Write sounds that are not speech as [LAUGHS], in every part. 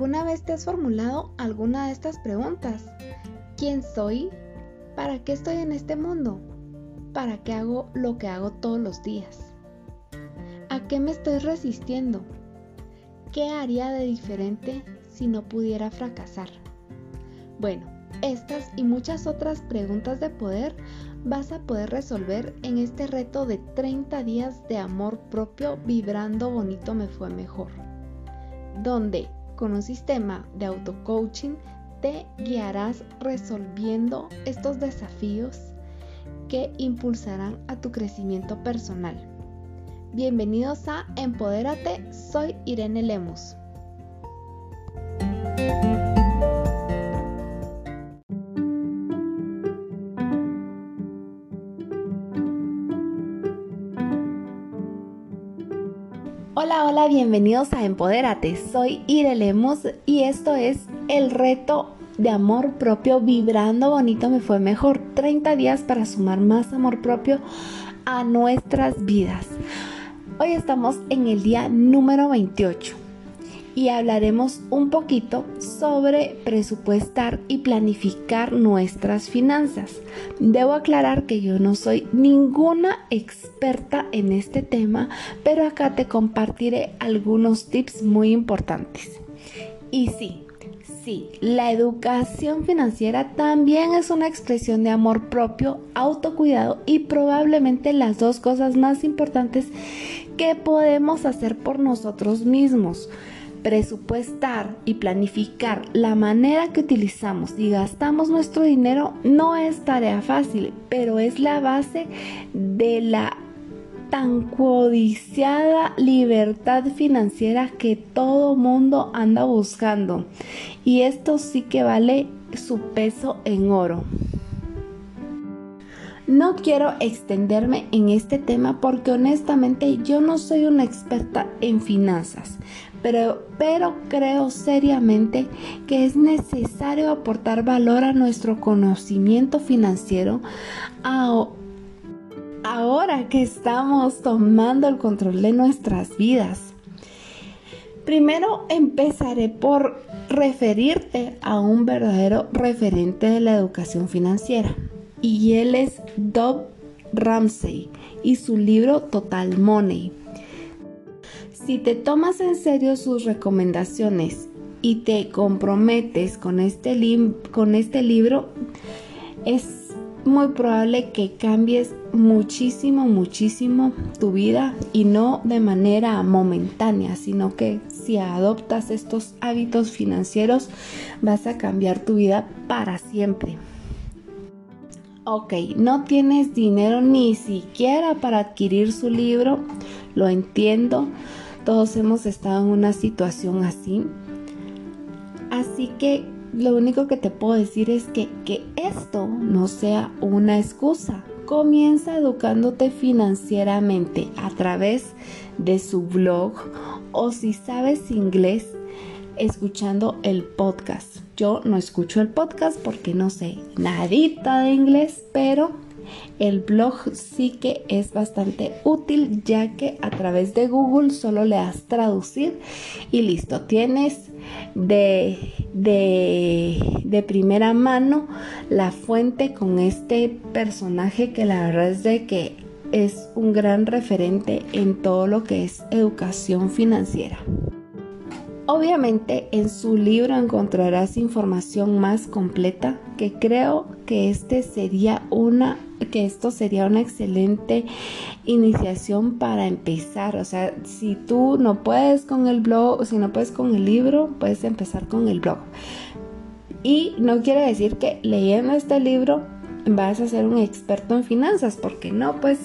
¿Alguna vez te has formulado alguna de estas preguntas? ¿Quién soy? ¿Para qué estoy en este mundo? ¿Para qué hago lo que hago todos los días? ¿A qué me estoy resistiendo? ¿Qué haría de diferente si no pudiera fracasar? Bueno, estas y muchas otras preguntas de poder vas a poder resolver en este reto de 30 días de amor propio vibrando bonito me fue mejor, donde con un sistema de auto-coaching te guiarás resolviendo estos desafíos que impulsarán a tu crecimiento personal. Bienvenidos a Empodérate, soy Irene Lemus. Hola, hola, bienvenidos a Empodérate. Soy Ire Lemos y esto es el reto de amor propio vibrando bonito me fue mejor. 30 días para sumar más amor propio a nuestras vidas. Hoy estamos en el día número 28 y hablaremos un poquito sobre presupuestar y planificar nuestras finanzas. Debo aclarar que yo no soy ninguna experta en este tema, pero acá te compartiré algunos tips muy importantes. Y sí, sí, la educación financiera también es una expresión de amor propio, autocuidado y probablemente las dos cosas más importantes que podemos hacer por nosotros mismos presupuestar y planificar la manera que utilizamos y gastamos nuestro dinero no es tarea fácil, pero es la base de la tan codiciada libertad financiera que todo mundo anda buscando. Y esto sí que vale su peso en oro. No quiero extenderme en este tema porque honestamente yo no soy una experta en finanzas, pero, pero creo seriamente que es necesario aportar valor a nuestro conocimiento financiero ahora que estamos tomando el control de nuestras vidas. Primero empezaré por referirte a un verdadero referente de la educación financiera y él es Dob Ramsey y su libro Total Money. Si te tomas en serio sus recomendaciones y te comprometes con este, con este libro, es muy probable que cambies muchísimo, muchísimo tu vida y no de manera momentánea, sino que si adoptas estos hábitos financieros vas a cambiar tu vida para siempre. Ok, no tienes dinero ni siquiera para adquirir su libro, lo entiendo todos hemos estado en una situación así. Así que lo único que te puedo decir es que, que esto no sea una excusa. Comienza educándote financieramente a través de su blog o si sabes inglés, escuchando el podcast. Yo no escucho el podcast porque no sé nadita de inglés, pero el blog sí que es bastante útil ya que a través de Google solo le das traducir y listo, tienes de, de, primera mano la fuente con este personaje que la verdad es de que es un gran referente en todo lo que es educación financiera. Obviamente en su libro encontrarás información más completa que creo que este sería una que esto sería una excelente iniciación para empezar. O sea, si tú no puedes con el blog, si no puedes con el libro, puedes empezar con el blog. Y no quiere decir que leyendo este libro vas a ser un experto en finanzas, porque no, pues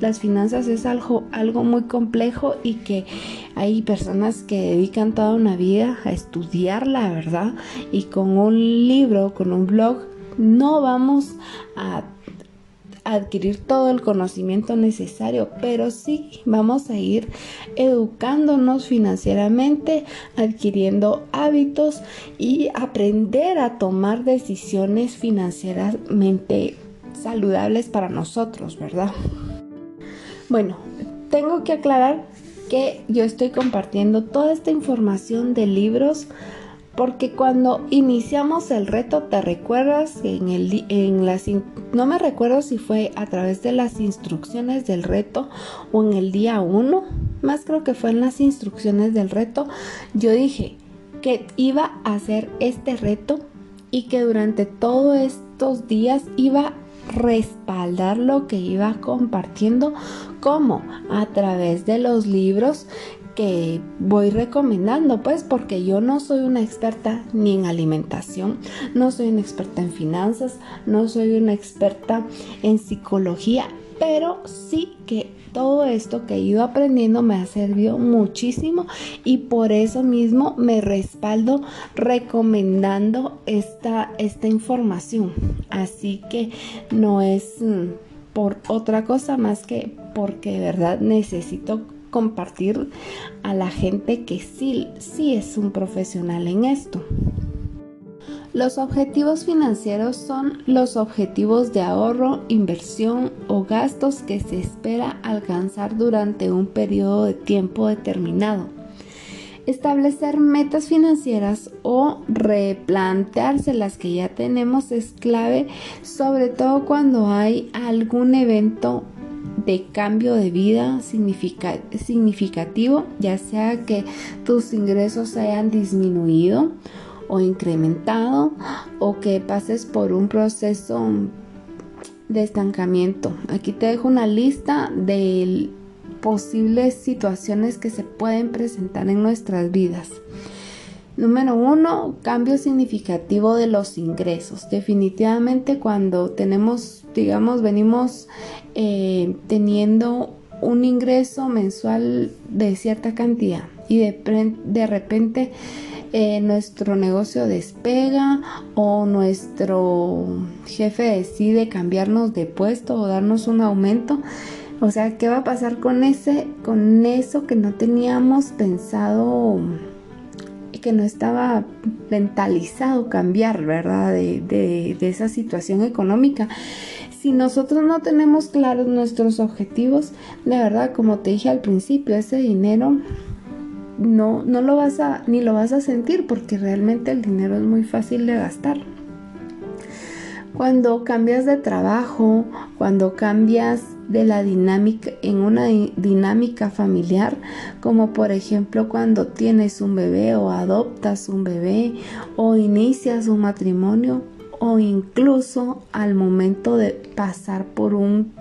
las finanzas es algo, algo muy complejo y que hay personas que dedican toda una vida a estudiar la verdad y con un libro, con un blog, no vamos a adquirir todo el conocimiento necesario, pero sí vamos a ir educándonos financieramente, adquiriendo hábitos y aprender a tomar decisiones financieramente saludables para nosotros, ¿verdad? Bueno, tengo que aclarar que yo estoy compartiendo toda esta información de libros Porque cuando iniciamos el reto, ¿te recuerdas? En el, en las, no me recuerdo si fue a través de las instrucciones del reto o en el día 1, más creo que fue en las instrucciones del reto, yo dije que iba a hacer este reto y que durante todos estos días iba a respaldar lo que iba compartiendo como a través de los libros que voy recomendando, pues porque yo no soy una experta ni en alimentación, no soy una experta en finanzas, no soy una experta en psicología, pero sí que todo esto que he ido aprendiendo me ha servido muchísimo y por eso mismo me respaldo recomendando esta, esta información. Así que no es mm, por otra cosa más que porque de verdad necesito compartir a la gente que sí, sí es un profesional en esto. Los objetivos financieros son los objetivos de ahorro, inversión o gastos que se espera alcanzar durante un periodo de tiempo determinado. Establecer metas financieras o replantearse las que ya tenemos es clave, sobre todo cuando hay algún evento de cambio de vida significativo, ya sea que tus ingresos hayan disminuido o incrementado o que pases por un proceso de estancamiento. Aquí te dejo una lista de posibles situaciones que se pueden presentar en nuestras vidas. Número uno, cambio significativo de los ingresos. Definitivamente cuando tenemos, digamos, venimos eh, teniendo un ingreso mensual de cierta cantidad y de, de repente eh, nuestro negocio despega o nuestro jefe decide cambiarnos de puesto o darnos un aumento. O sea, ¿qué va a pasar con ese, con eso que no teníamos pensado? Que no estaba mentalizado cambiar, ¿verdad? De, esa situación económica. Si nosotros no tenemos claros nuestros objetivos, de verdad, como te dije al principio, ese dinero no, no lo vas a, ni lo vas a sentir porque realmente el dinero es muy fácil de gastar. Cuando cambias de trabajo, cuando cambias de la dinámica en una dinámica familiar, como por ejemplo cuando tienes un bebé o adoptas un bebé o inicias un matrimonio o incluso al momento de pasar por un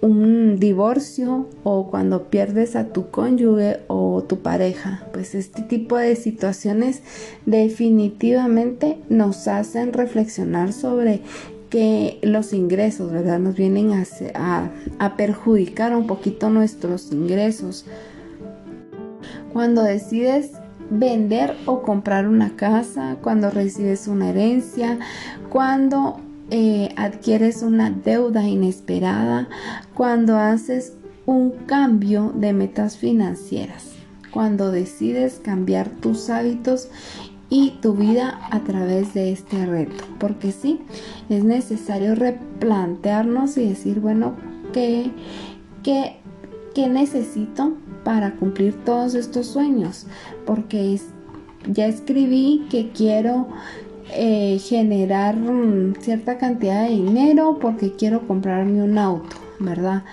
un divorcio o cuando pierdes a tu cónyuge o tu pareja. Pues este tipo de situaciones definitivamente nos hacen reflexionar sobre que los ingresos, ¿verdad? Nos vienen a, perjudicar un poquito nuestros ingresos. Cuando decides vender o comprar una casa, cuando recibes una herencia, cuando eh, adquieres una deuda inesperada, cuando haces un cambio de metas financieras, cuando decides cambiar tus hábitos y tu vida a través de este reto. Porque sí, es necesario replantearnos y decir, bueno, ¿qué, qué, qué necesito para cumplir todos estos sueños? Porque ya escribí que quiero eh, generar mm, cierta cantidad de dinero porque quiero comprarme un auto, ¿verdad?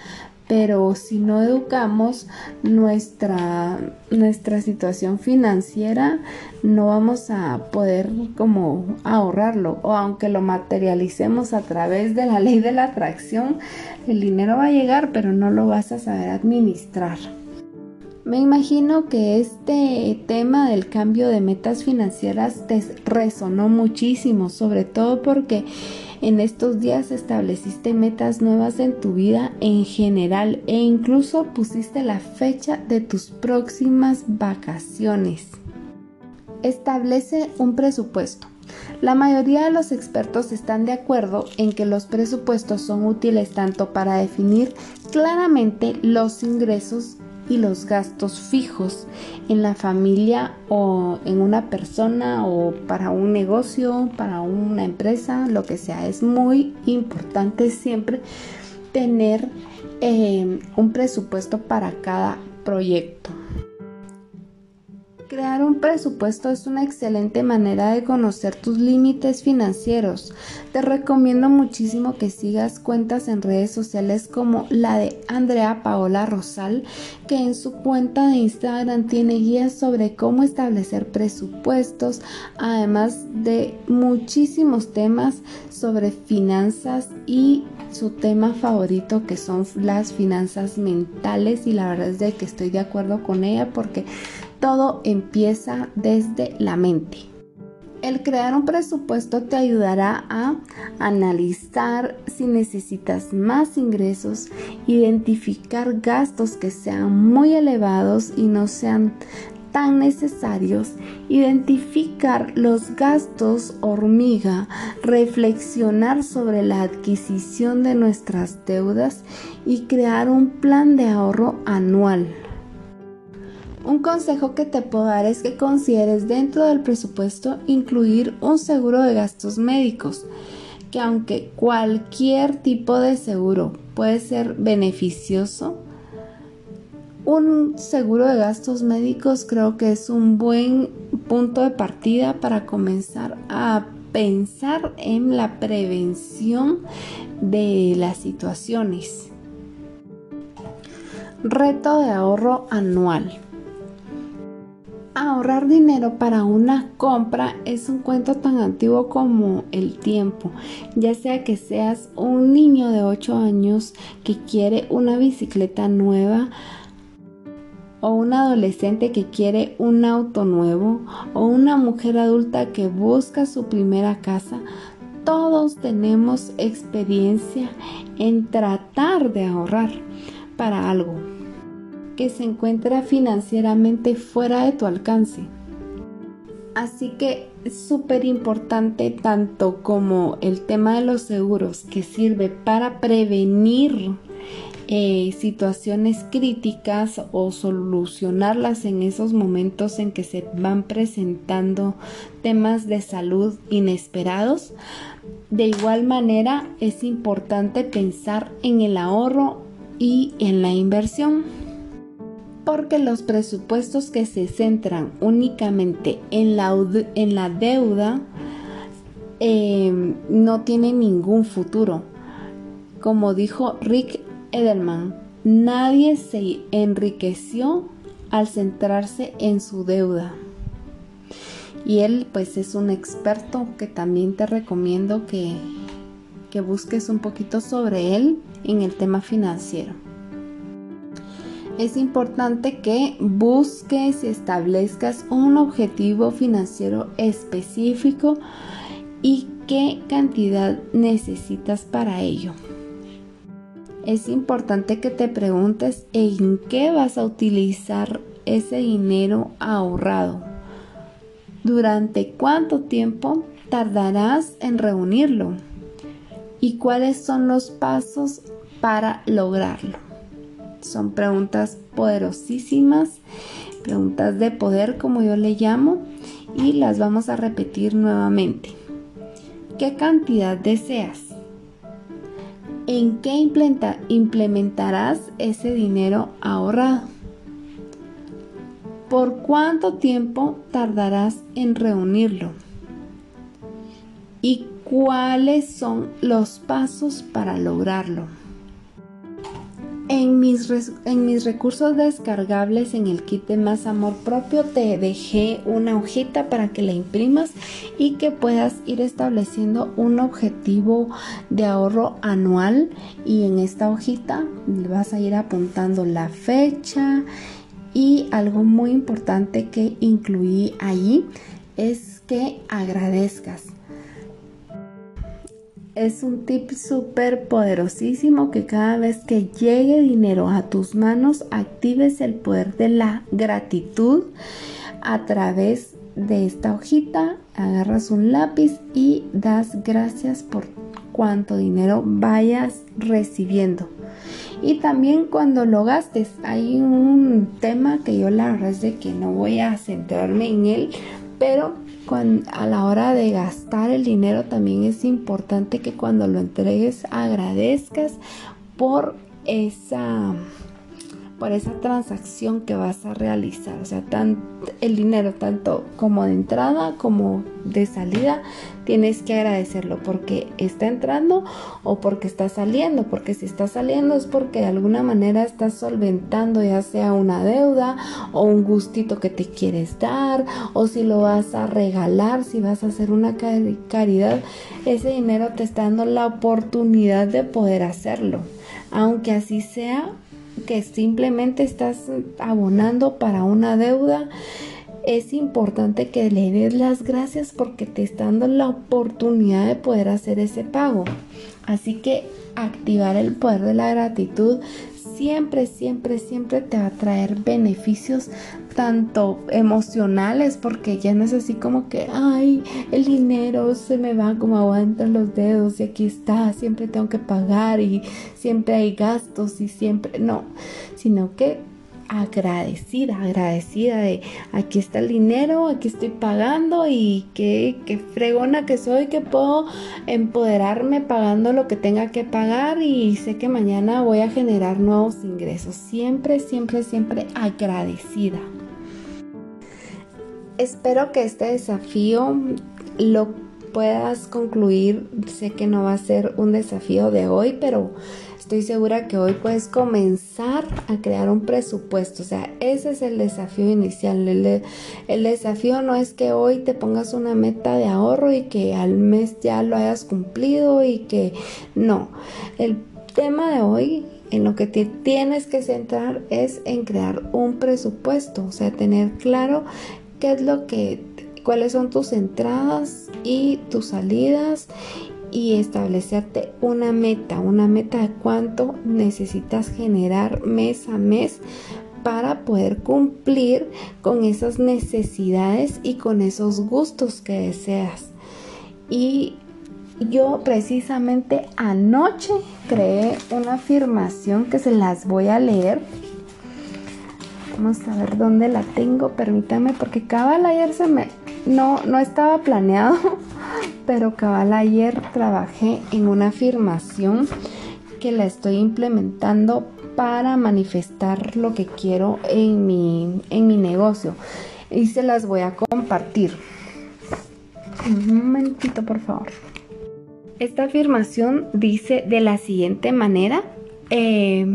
Pero si no educamos nuestra, nuestra situación financiera, no vamos a poder como ahorrarlo. O aunque lo materialicemos a través de la ley de la atracción, el dinero va a llegar, pero no lo vas a saber administrar. Me imagino que este tema del cambio de metas financieras te resonó muchísimo, sobre todo porque en estos días estableciste metas nuevas en tu vida en general e incluso pusiste la fecha de tus próximas vacaciones. Establece un presupuesto. La mayoría de los expertos están de acuerdo en que los presupuestos son útiles tanto para definir claramente los ingresos y los gastos fijos en la familia o en una persona o para un negocio, para una empresa, lo que sea. Es muy importante siempre tener eh, un presupuesto para cada proyecto. Crear un presupuesto es una excelente manera de conocer tus límites financieros. Te recomiendo muchísimo que sigas cuentas en redes sociales como la de Andrea Paola Rosal, que en su cuenta de Instagram tiene guías sobre cómo establecer presupuestos, además de muchísimos temas sobre finanzas y su tema favorito que son las finanzas mentales y la verdad es de que estoy de acuerdo con ella porque todo empieza desde la mente. El crear un presupuesto te ayudará a analizar si necesitas más ingresos, identificar gastos que sean muy elevados y no sean tan necesarios, identificar los gastos hormiga, reflexionar sobre la adquisición de nuestras deudas y crear un plan de ahorro anual. Un consejo que te puedo dar es que consideres dentro del presupuesto incluir un seguro de gastos médicos, que aunque cualquier tipo de seguro puede ser beneficioso, un seguro de gastos médicos creo que es un buen punto de partida para comenzar a pensar en la prevención de las situaciones. Reto de ahorro anual. Ahorrar dinero para una compra es un cuento tan antiguo como el tiempo, ya sea que seas un niño de 8 años que quiere una bicicleta nueva, o un adolescente que quiere un auto nuevo, o una mujer adulta que busca su primera casa, todos tenemos experiencia en tratar de ahorrar para algo que se encuentra financieramente fuera de tu alcance. Así que es súper importante tanto como el tema de los seguros que sirve para prevenir eh, situaciones críticas o solucionarlas en esos momentos en que se van presentando temas de salud inesperados. De igual manera es importante pensar en el ahorro y en la inversión porque los presupuestos que se centran únicamente en la, en la deuda eh, no tienen ningún futuro. Como dijo Rick Edelman, nadie se enriqueció al centrarse en su deuda. Y él pues es un experto que también te recomiendo que, que busques un poquito sobre él en el tema financiero es importante que busques y establezcas un objetivo financiero específico y qué cantidad necesitas para ello. Es importante que te preguntes en qué vas a utilizar ese dinero ahorrado. ¿Durante cuánto tiempo tardarás en reunirlo? ¿Y cuáles son los pasos para lograrlo? Son preguntas poderosísimas, preguntas de poder como yo le llamo, y las vamos a repetir nuevamente. ¿Qué cantidad deseas? ¿En qué implementarás ese dinero ahorrado? ¿Por cuánto tiempo tardarás en reunirlo? ¿Y cuáles son los pasos para lograrlo? En mis, recursos descargables en el kit de más amor propio te dejé una hojita para que la imprimas y que puedas ir estableciendo un objetivo de ahorro anual. Y en esta hojita vas a ir apuntando la fecha y algo muy importante que incluí ahí es que agradezcas es un tip súper poderosísimo que cada vez que llegue dinero a tus manos actives el poder de la gratitud a través de esta hojita. Agarras un lápiz y das gracias por cuánto dinero vayas recibiendo. Y también cuando lo gastes, hay un tema que yo la verdad es de que no voy a centrarme en él, pero a la hora de gastar el dinero también es importante que cuando lo entregues agradezcas por esa por esa transacción que vas a realizar. O sea, el dinero tanto como de entrada como de salida, tienes que agradecerlo porque está entrando o porque está saliendo. Porque si está saliendo es porque de alguna manera estás solventando ya sea una deuda o un gustito que te quieres dar o si lo vas a regalar, si vas a hacer una caridad, ese dinero te está dando la oportunidad de poder hacerlo. Aunque así sea que simplemente estás abonando para una deuda, es importante que le des las gracias porque te está dando la oportunidad de poder hacer ese pago. Así que activar el poder de la gratitud siempre, siempre, siempre te va a traer beneficios tanto emocionales porque ya no es así como que, ay, el dinero se me va como agua entre los dedos y aquí está, siempre tengo que pagar y siempre hay gastos y siempre, no, sino que agradecida, agradecida de aquí está el dinero, aquí estoy pagando y qué, fregona que soy que puedo empoderarme pagando lo que tenga que pagar y sé que mañana voy a generar nuevos ingresos. Siempre, siempre, siempre agradecida. Espero que este desafío lo puedas concluir. Sé que no va a ser un desafío de hoy, pero estoy segura que hoy puedes comenzar a crear un presupuesto. O sea, ese es el desafío inicial. El, desafío no es que hoy te pongas una meta de ahorro y que al mes ya lo hayas cumplido y que no. El tema de hoy en lo que te tienes que centrar es en crear un presupuesto, o sea, tener claro qué es lo que cuáles son tus entradas y tus salidas y establecerte una meta, una meta de cuánto necesitas generar mes a mes para poder cumplir con esas necesidades y con esos gustos que deseas. Y yo precisamente anoche creé una afirmación que se las voy a leer. Vamos a ver dónde la tengo, permítame, porque cabal ayer se me... No, no estaba planeado, [LAUGHS] pero cabal ayer trabajé en una afirmación que la estoy implementando para manifestar lo que quiero en mi, en mi negocio y se las voy a compartir. Un momentito, por favor. Esta afirmación dice de la siguiente manera. Eh,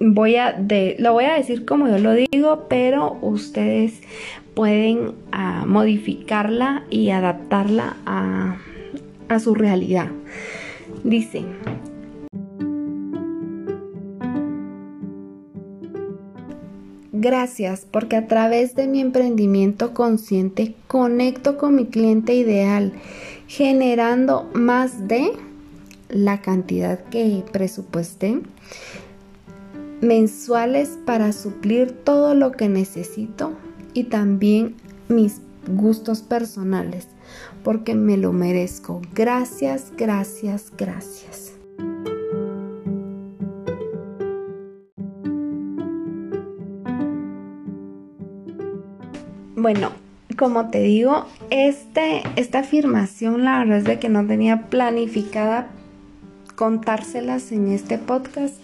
voy a lo voy a decir como yo lo digo, pero ustedes pueden ah, modificarla y adaptarla a, a su realidad. Dice, Gracias porque a través de mi emprendimiento consciente conecto con mi cliente ideal, generando más de la cantidad que presupuesté mensuales para suplir todo lo que necesito y también mis gustos personales, porque me lo merezco. Gracias, gracias, gracias. Bueno, como te digo, este, esta afirmación la verdad es de que no tenía planificada contárselas en este podcast.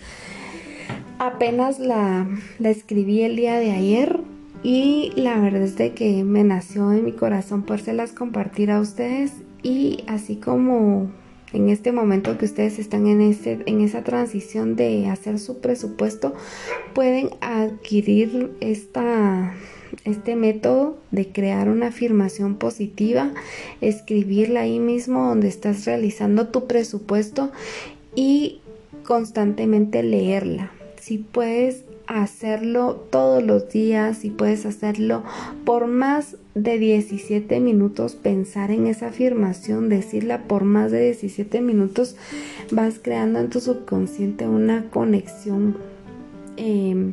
Apenas la, la escribí el día de ayer y la verdad es de que me nació en mi corazón las compartir a ustedes y así como en este momento que ustedes están en, en esa transición de hacer su presupuesto, pueden adquirir esta, este método de crear una afirmación positiva, escribirla ahí mismo donde estás realizando tu presupuesto y constantemente leerla. Si puedes hacerlo todos los días y puedes hacerlo por más de 17 minutos, pensar en esa afirmación, decirla por más de 17 minutos, vas creando en tu subconsciente una conexión em,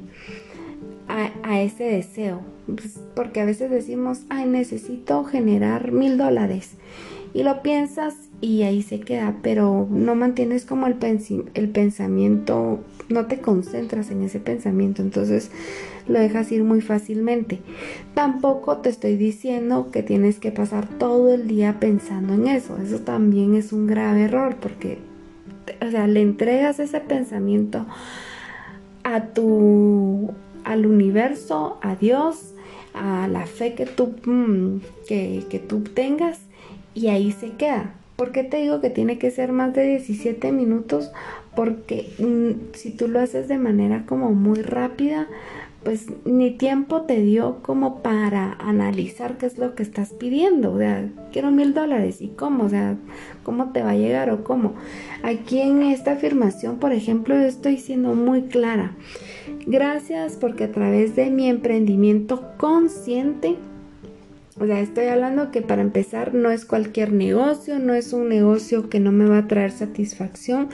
a, ese deseo. Pues, porque a veces decimos, ay, necesito generar mil dólares. Y lo piensas y ahí se queda, pero no mantienes como el, el pensamiento, no te concentras en ese pensamiento, entonces lo dejas ir muy fácilmente. Tampoco te estoy diciendo que tienes que pasar todo el día pensando en eso, eso también es un grave error porque, o sea, le entregas ese pensamiento a tu, al universo, a Dios, a la fe que tú, mm, que, que tú tengas y ahí se queda. ¿Por qué te digo que tiene que ser más de 17 minutos? Porque mm, si tú lo haces de manera como muy rápida, pues ni tiempo te dio como para analizar qué es lo que estás pidiendo. O sea, quiero mil dólares y cómo, o sea, cómo te va a llegar o cómo. Aquí en esta afirmación, por ejemplo, yo estoy siendo muy clara. Gracias porque a través de mi emprendimiento consciente, o sea, estoy hablando que para empezar no es cualquier negocio, no es un negocio que no me va a traer satisfacción,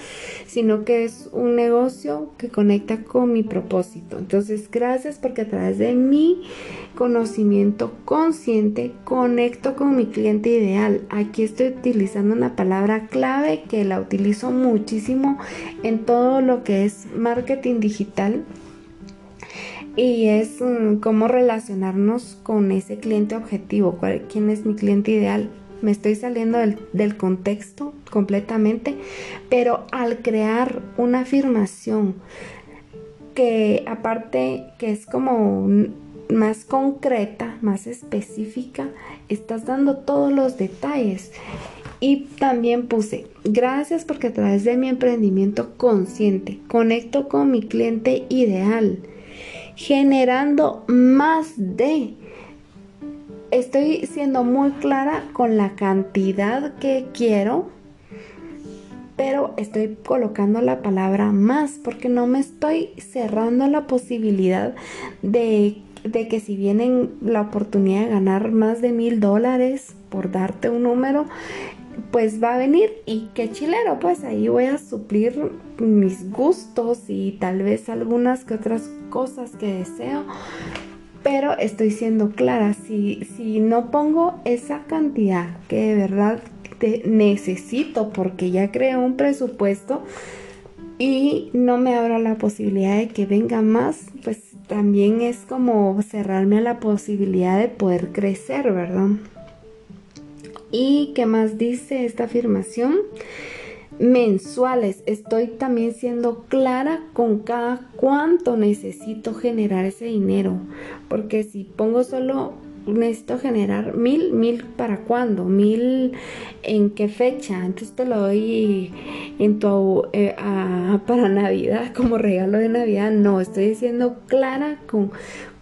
sino que es un negocio que conecta con mi propósito. Entonces, gracias porque a través de mi conocimiento consciente conecto con mi cliente ideal. Aquí estoy utilizando una palabra clave que la utilizo muchísimo en todo lo que es marketing digital y es mm, cómo relacionarnos con ese cliente objetivo, quién es mi cliente ideal. Me estoy saliendo del, del, contexto completamente, pero al crear una afirmación que aparte que es como más concreta, más específica, estás dando todos los detalles. Y también puse, gracias porque a través de mi emprendimiento consciente conecto con mi cliente ideal generando más de. Estoy siendo muy clara con la cantidad que quiero, pero estoy colocando la palabra más porque no me estoy cerrando la posibilidad de, de que si vienen la oportunidad de ganar más de mil dólares, por darte un número, pues va a venir y qué chilero, pues ahí voy a suplir mis gustos y tal vez algunas que otras cosas que deseo. Pero estoy siendo clara, si, si no pongo esa cantidad que de verdad necesito porque ya creo un presupuesto y no me abro la posibilidad de que venga más, pues también es como cerrarme a la posibilidad de poder crecer, ¿verdad? ¿Y qué más dice esta afirmación? Mensuales. Estoy también siendo clara con cada cuánto necesito generar ese dinero. Porque si pongo solo necesito generar mil, mil para cuándo, mil en qué fecha. Entonces te lo doy en tu eh, para Navidad como regalo de Navidad. No, estoy diciendo clara con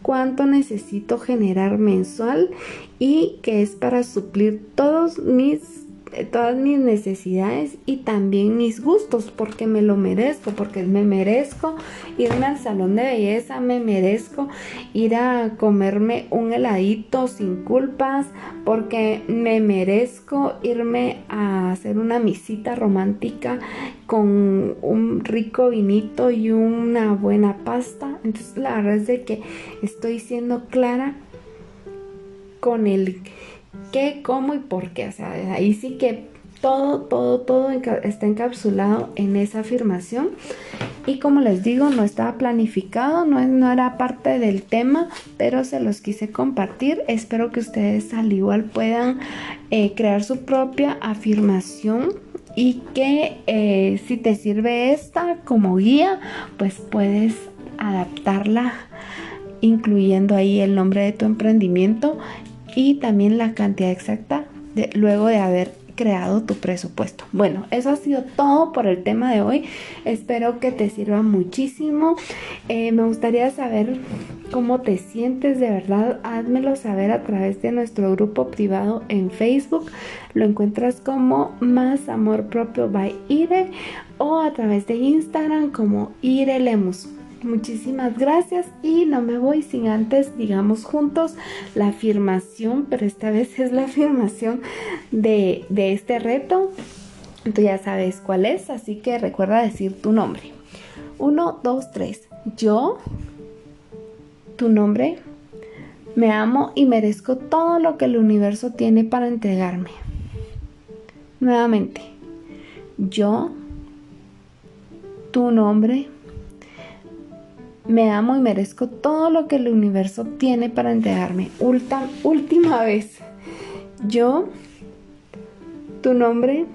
cuánto necesito generar mensual y que es para suplir todos mis todas mis necesidades y también mis gustos porque me lo merezco, porque me merezco irme al salón de belleza, me merezco ir a comerme un heladito sin culpas, porque me merezco irme a hacer una misita romántica con un rico vinito y una buena pasta. Entonces la verdad es de que estoy siendo clara con el qué, cómo y por qué. O sea, ahí sí que todo, todo, todo está encapsulado en esa afirmación. Y como les digo, no estaba planificado, no, no era parte del tema, pero se los quise compartir. Espero que ustedes al igual puedan eh, crear su propia afirmación y que eh, si te sirve esta como guía, pues puedes adaptarla incluyendo ahí el nombre de tu emprendimiento y también la cantidad exacta de, luego de haber creado tu presupuesto. Bueno, eso ha sido todo por el tema de hoy. Espero que te sirva muchísimo. Eh, me gustaría saber cómo te sientes de verdad. Házmelo saber a través de nuestro grupo privado en Facebook. Lo encuentras como Más Amor Propio by Ire o a través de Instagram como Ire Lemus. Muchísimas gracias y no me voy sin antes, digamos juntos, la afirmación, pero esta vez es la afirmación de, de este reto. Tú ya sabes cuál es, así que recuerda decir tu nombre. Uno, dos, tres. Yo, tu nombre, me amo y merezco todo lo que el universo tiene para entregarme. Nuevamente, yo, tu nombre, me amo y merezco todo lo que el universo tiene para entregarme. última vez. Yo, tu nombre,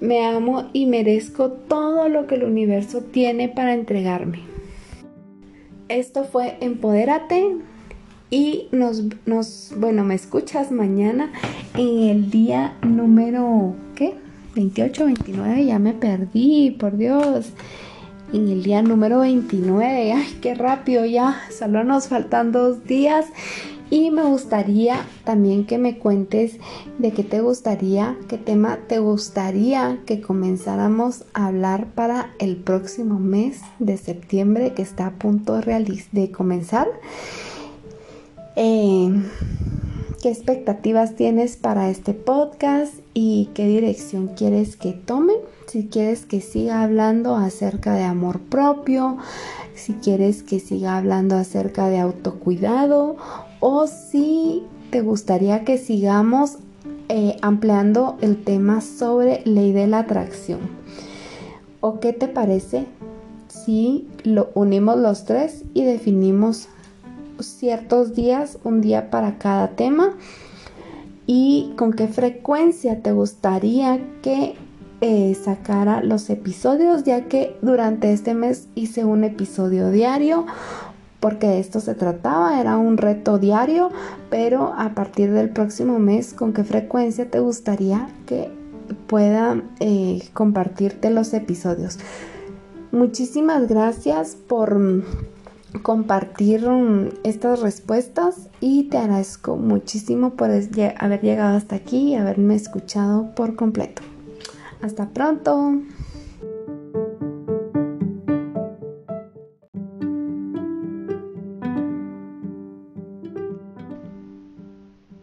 me amo y merezco todo lo que el universo tiene para entregarme. Esto fue Empodérate y nos, nos, bueno, me escuchas mañana en el día número, ¿qué? 28, 29, ya me perdí, por Dios. En el día número 29, ay, qué rápido ya, solo nos faltan dos días. Y me gustaría también que me cuentes de qué te gustaría, qué tema te gustaría que comenzáramos a hablar para el próximo mes de septiembre que está a punto de, comenzar. Eh, qué expectativas tienes para este podcast y qué dirección quieres que tome. Si quieres que siga hablando acerca de amor propio, si quieres que siga hablando acerca de autocuidado o si te gustaría que sigamos eh, ampliando el tema sobre ley de la atracción. ¿O qué te parece si lo unimos los tres y definimos ciertos días, un día para cada tema y con qué frecuencia te gustaría que eh, sacara los episodios, ya que durante este mes hice un episodio diario porque de esto se trataba, era un reto diario, pero a partir del próximo mes, ¿con qué frecuencia te gustaría que pueda eh, compartirte los episodios? Muchísimas gracias por compartir estas respuestas y te agradezco muchísimo por haber llegado hasta aquí y haberme escuchado por completo. Hasta pronto.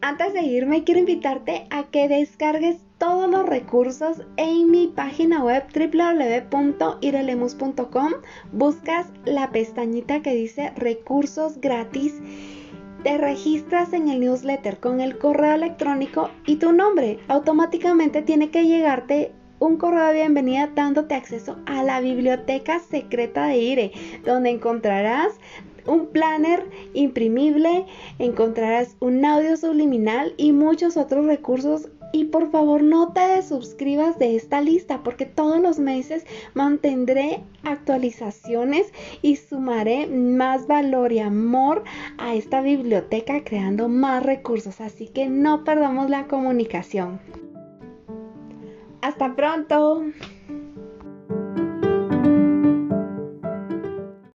Antes de irme, quiero invitarte a que descargues todos los recursos en mi página web www.irelemus.com. Buscas la pestañita que dice recursos gratis. Te registras en el newsletter con el correo electrónico y tu nombre. Automáticamente tiene que llegarte un correo de bienvenida dándote acceso a la biblioteca secreta de IRE, donde encontrarás un planner imprimible, encontrarás un audio subliminal y muchos otros recursos y por favor no te desuscribas de esta lista porque todos los meses mantendré actualizaciones y sumaré más valor y amor a esta biblioteca creando más recursos. Así que no perdamos la comunicación. Hasta pronto.